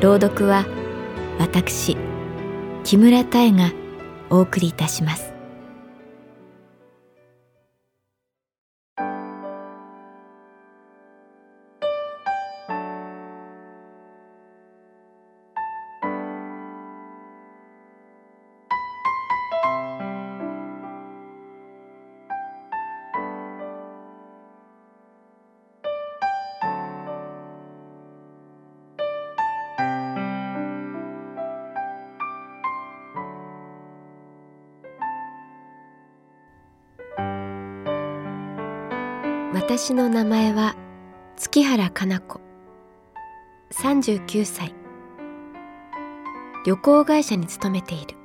朗読は私木村多江がお送りいたします。私の名前は月原かな子。39歳。旅行会社に勤めている。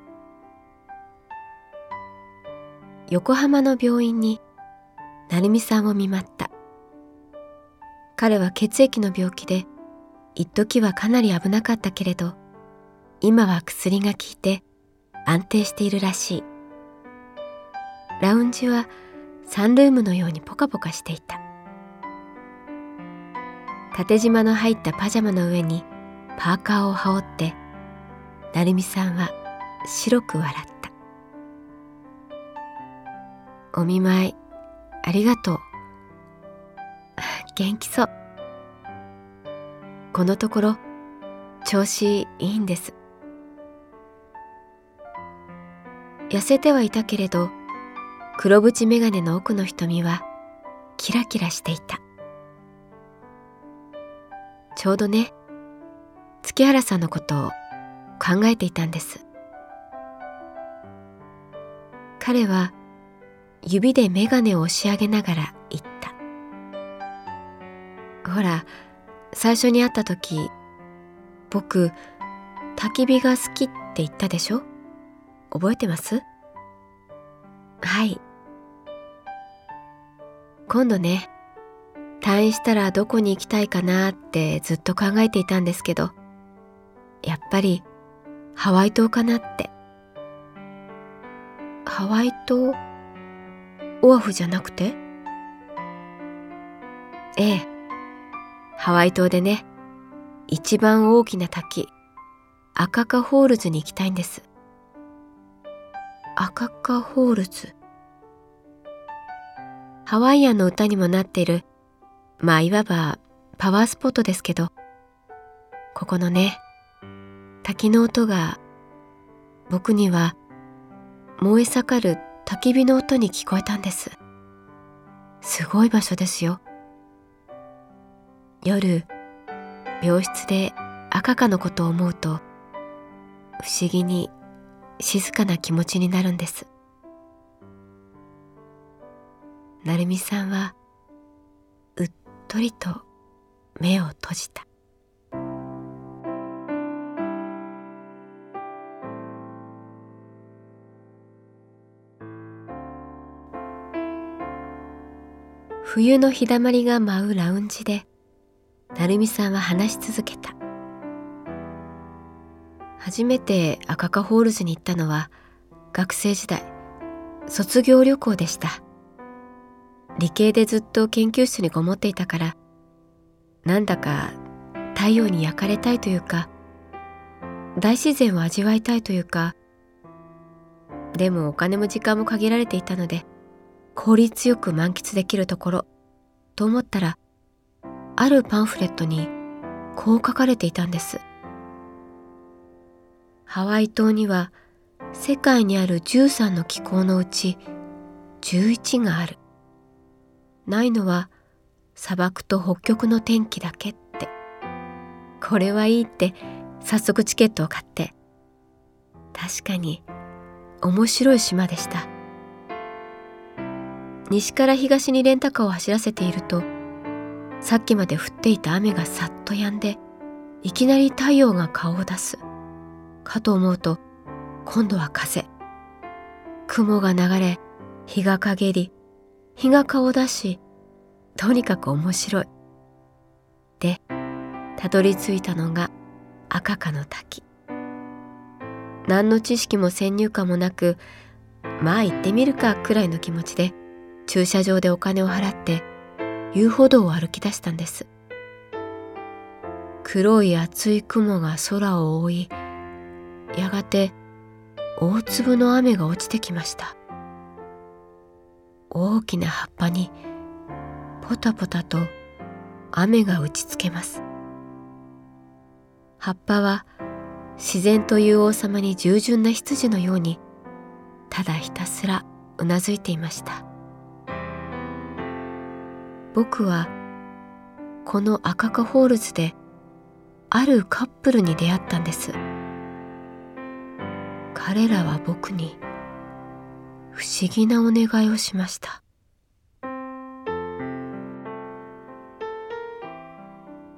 横浜の病院に成美さんを見舞った。彼は血液の病気で一時はかなり危なかったけれど今は薬が効いて安定しているらしい。ラウンジはサンルームのようにポカポカしていた。縦縞の入ったパジャマの上にパーカーを羽織って成美さんは白く笑った「お見舞いありがとう。元気そう。このところ調子いいんです。痩せてはいたけれど黒縁眼鏡の奥の瞳はキラキラしていた。ちょうどね月原さんのことを考えていたんです。彼は指で眼鏡を押し上げながら言った。ほら最初に会った時僕焚き火が好きって言ったでしょ？覚えてます？はい。今度ね退院したらどこに行きたいかなってずっと考えていたんですけどやっぱりハワイ島かなって。ハワイ島オアフじゃなくて？ええ。ハワイ島でね一番大きな滝アカカホールズに行きたいんです。アカカホールズ。ハワイアンの歌にもなっているまあいわばパワースポットですけどここのね滝の音が僕には燃え盛る焚き火の音に聞こえたんです。すごい場所ですよ。夜病室で赤かのことを思うと不思議に静かな気持ちになるんです。成美さんはうっとりと目を閉じた。冬の日だまりが舞うラウンジで成美さんは話し続けた。初めて赤カホールズに行ったのは学生時代卒業旅行でした。理系でずっと研究室にこもっていたからなんだか太陽に焼かれたいというか大自然を味わいたいというかでもお金も時間も限られていたので効率よく満喫できるところと思ったらあるパンフレットにこう書かれていたんです。ハワイ島には世界にある13の気候のうち11がある。ないのは砂漠と北極の天気だけって。これはいいって早速チケットを買って。確かに面白い島でした。西から東にレンタカーを走らせているとさっきまで降っていた雨がさっと止んでいきなり太陽が顔を出す。かと思うと今度は風。雲が流れ日が陰り日が顔を出しとにかく面白い。でたどり着いたのが赤かの滝。何の知識も先入観もなくまあ行ってみるかくらいの気持ちで駐車場でお金を払って遊歩道を歩き出したんです。黒い厚い雲が空を覆いやがて大粒の雨が落ちてきました。大きな葉っぱにポタポタと雨が打ちつけます。葉っぱは自然という王様に従順な羊のようにただひたすらうなずいていました。僕はこの赤カホールズであるカップルに出会ったんです。彼らは僕に不思議なお願いをしました。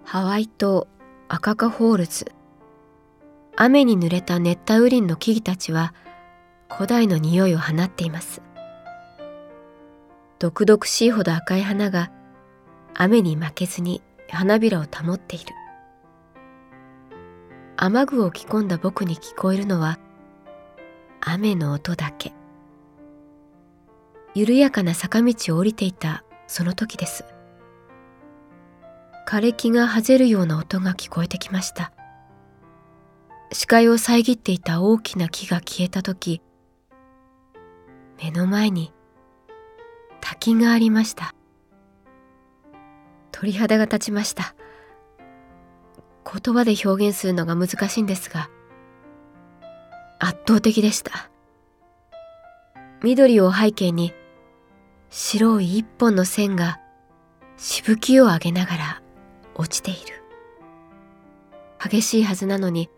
ハワイ島赤カホールズ。雨に濡れた熱帯雨林の木々たちは古代の匂いを放っています。毒々しいほど赤い花が雨に負けずに花びらを保っている。雨具を着込んだ僕に聞こえるのは雨の音だけ。緩やかな坂道を降りていたその時です。枯れ木がはぜるような音が聞こえてきました。視界を遮っていた大きな木が消えた時目の前に滝がありました。鳥肌が立ちました。言葉で表現するのが難しいんですが圧倒的でした。緑を背景に白い一本の線がしぶきを上げながら落ちている。激しいはずなのに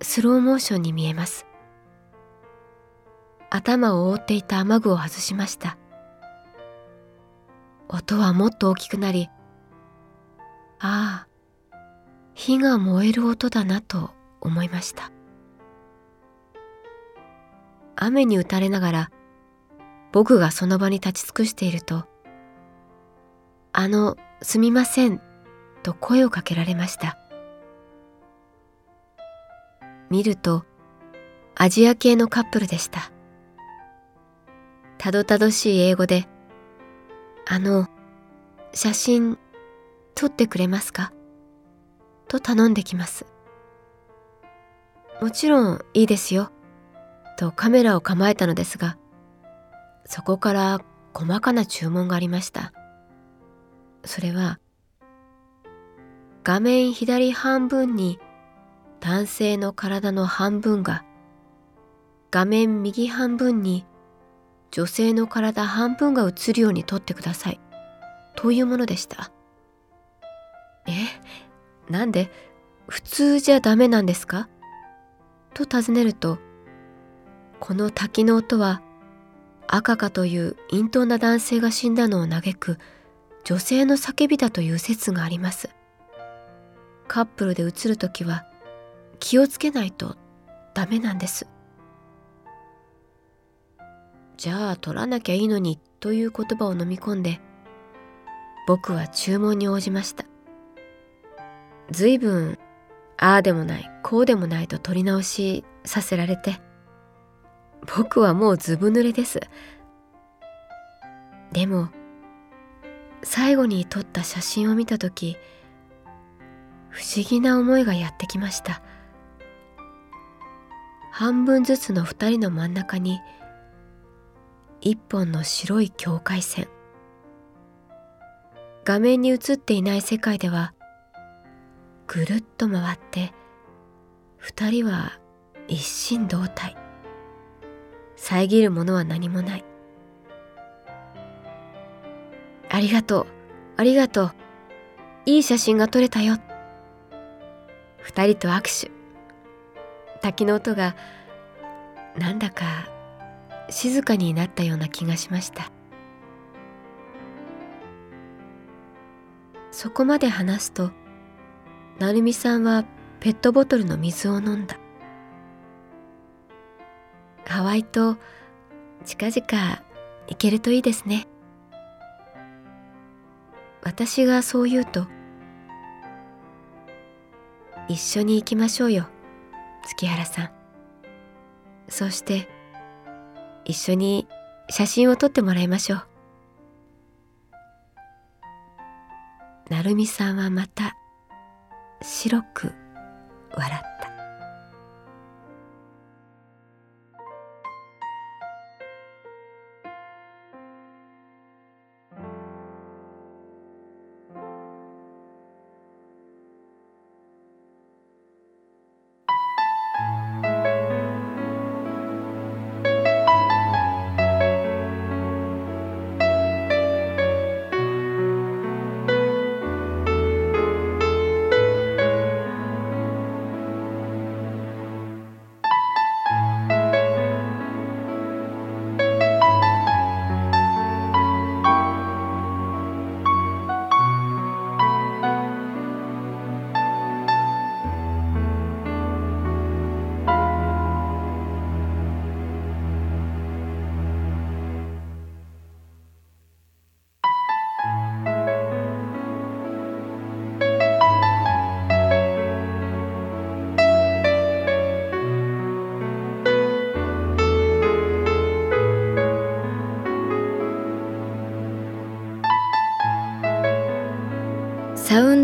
スローモーションに見えます。頭を覆っていた雨具を外しました。音はもっと大きくなりああ火が燃える音だなと思いました。雨に打たれながら僕がその場に立ち尽くしていると「あのすみません」と声をかけられました。見るとアジア系のカップルでした。たどたどしい英語で「あの写真撮ってくれますか?」と頼んできます。もちろんいいですよ。とカメラを構えたのですがそこから細かな注文がありました。それは画面左半分に男性の体の半分が画面右半分に女性の体半分が映るように撮ってください。というものでした。えなんで普通じゃダメなんですか？と尋ねるとこの滝の音は赤かという陰頭な男性が死んだのを嘆く女性の叫びだという説があります。カップルで映る時は気をつけないとダメなんです。じゃあ取らなきゃいいのにという言葉を飲み込んで僕は注文に応じました。随分ああでもないこうでもないと取り直しさせられて僕はもうずぶ濡れです。でも最後に撮った写真を見た時不思議な思いがやってきました。半分ずつの二人の真ん中に一本の白い境界線。画面に映っていない世界ではぐるっと回って二人は一心同体。遮るものは何もない。ありがとう。ありがとう。いい写真が撮れたよ。二人と握手。滝の音がなんだか静かになったような気がしました。そこまで話すと成美さんはペットボトルの水を飲んだ。ハワイと近々行けるといいですね。私がそう言うと一緒に行きましょうよ月原さん。そして一緒に写真を撮ってもらいましょう。成美さんはまた白く笑った